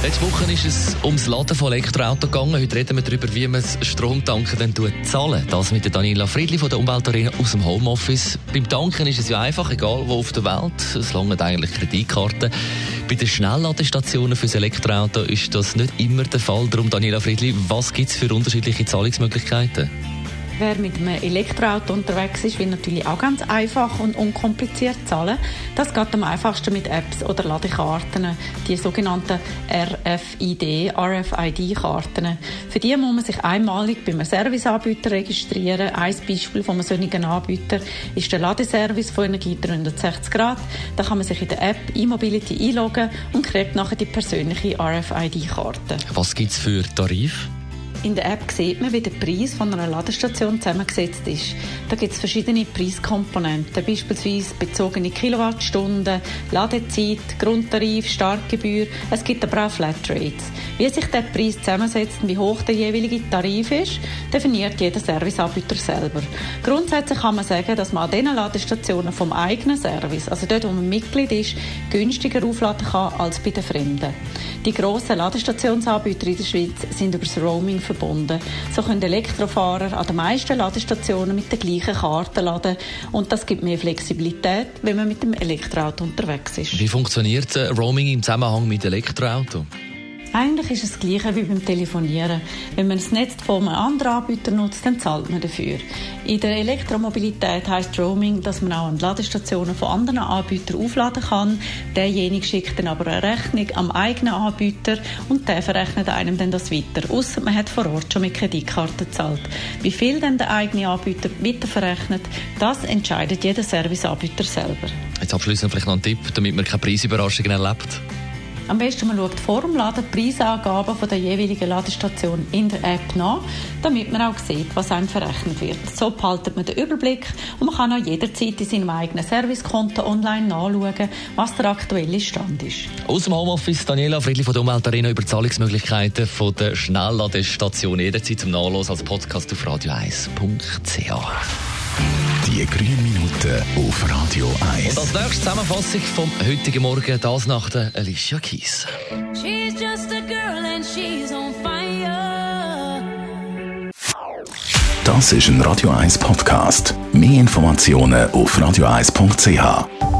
Letzte Woche ist es ums Laden von Elektroautos gegangen. Heute reden wir darüber, wie man das Stromtanken dann zahlen Das mit Daniela Friedli von der Umweltarena aus dem Homeoffice. Beim Tanken ist es ja einfach, egal wo auf der Welt. Es langen eigentlich Kreditkarten. Bei den Schnellladestationen für das Elektroauto ist das nicht immer der Fall. Darum, Daniela Friedli, was gibt es für unterschiedliche Zahlungsmöglichkeiten? Wer mit einem Elektroauto unterwegs ist, will natürlich auch ganz einfach und unkompliziert zahlen. Das geht am einfachsten mit Apps oder Ladekarten, die sogenannten RFID, RFID-Karten. Für die muss man sich einmalig beim Serviceanbieter registrieren. Ein Beispiel von einem solchen Anbieter ist der Ladeservice von Energie 360 Grad. Da kann man sich in der App e-Mobility einloggen und kriegt nachher die persönliche RFID-Karte. Was gibt es für Tarif? In der App sieht man, wie der Preis von einer Ladestation zusammengesetzt ist. Da gibt es verschiedene Preiskomponenten, beispielsweise bezogene Kilowattstunden, Ladezeit, Grundtarif, Startgebühr. Es gibt aber auch Flatrates. Wie sich der Preis zusammensetzt und wie hoch der jeweilige Tarif ist, definiert jeder Serviceanbieter selber. Grundsätzlich kann man sagen, dass man an diesen Ladestationen vom eigenen Service, also dort, wo man Mitglied ist, günstiger aufladen kann als bei den Fremden. Die grossen Ladestationsanbieter in der Schweiz sind über das Roaming verbunden. So können Elektrofahrer an den meisten Ladestationen mit der gleichen Karte laden und das gibt mehr Flexibilität, wenn man mit dem Elektroauto unterwegs ist. Wie funktioniert äh, Roaming im Zusammenhang mit Elektroauto? Eigentlich ist es das Gleiche wie beim Telefonieren. Wenn man das Netz von einem anderen Anbieter nutzt, dann zahlt man dafür. In der Elektromobilität heißt Roaming, dass man auch an Ladestationen von anderen Anbietern aufladen kann. Derjenige schickt dann aber eine Rechnung am eigenen Anbieter und der verrechnet einem dann das weiter. Außer man hat vor Ort schon mit Kreditkarte gezahlt. Wie viel dann der eigene Anbieter weiterverrechnet, das entscheidet jeder Serviceanbieter selber. Jetzt abschließend vielleicht noch ein Tipp, damit man keine Preisüberraschungen erlebt. Am besten man schaut vor dem Laden die Preisangaben von der jeweiligen Ladestation in der App nach, damit man auch sieht, was einem verrechnet wird. So behaltet man den Überblick und man kann auch jederzeit in seinem eigenen Servicekonto online nachschauen, was der aktuelle Stand ist. Aus dem Homeoffice Daniela Friedli von der Umweltarena über Zahlungsmöglichkeiten von der Schnellladestation jederzeit zum Nachlesen als Podcast auf radio1.ch. Die grünen Minuten auf Radio 1. Und als nächste Zusammenfassung vom heutigen Morgen, das nach der Alicia Keys. She's just a girl and she's on fire. Das ist ein Radio 1 Podcast. Mehr Informationen auf radio1.ch.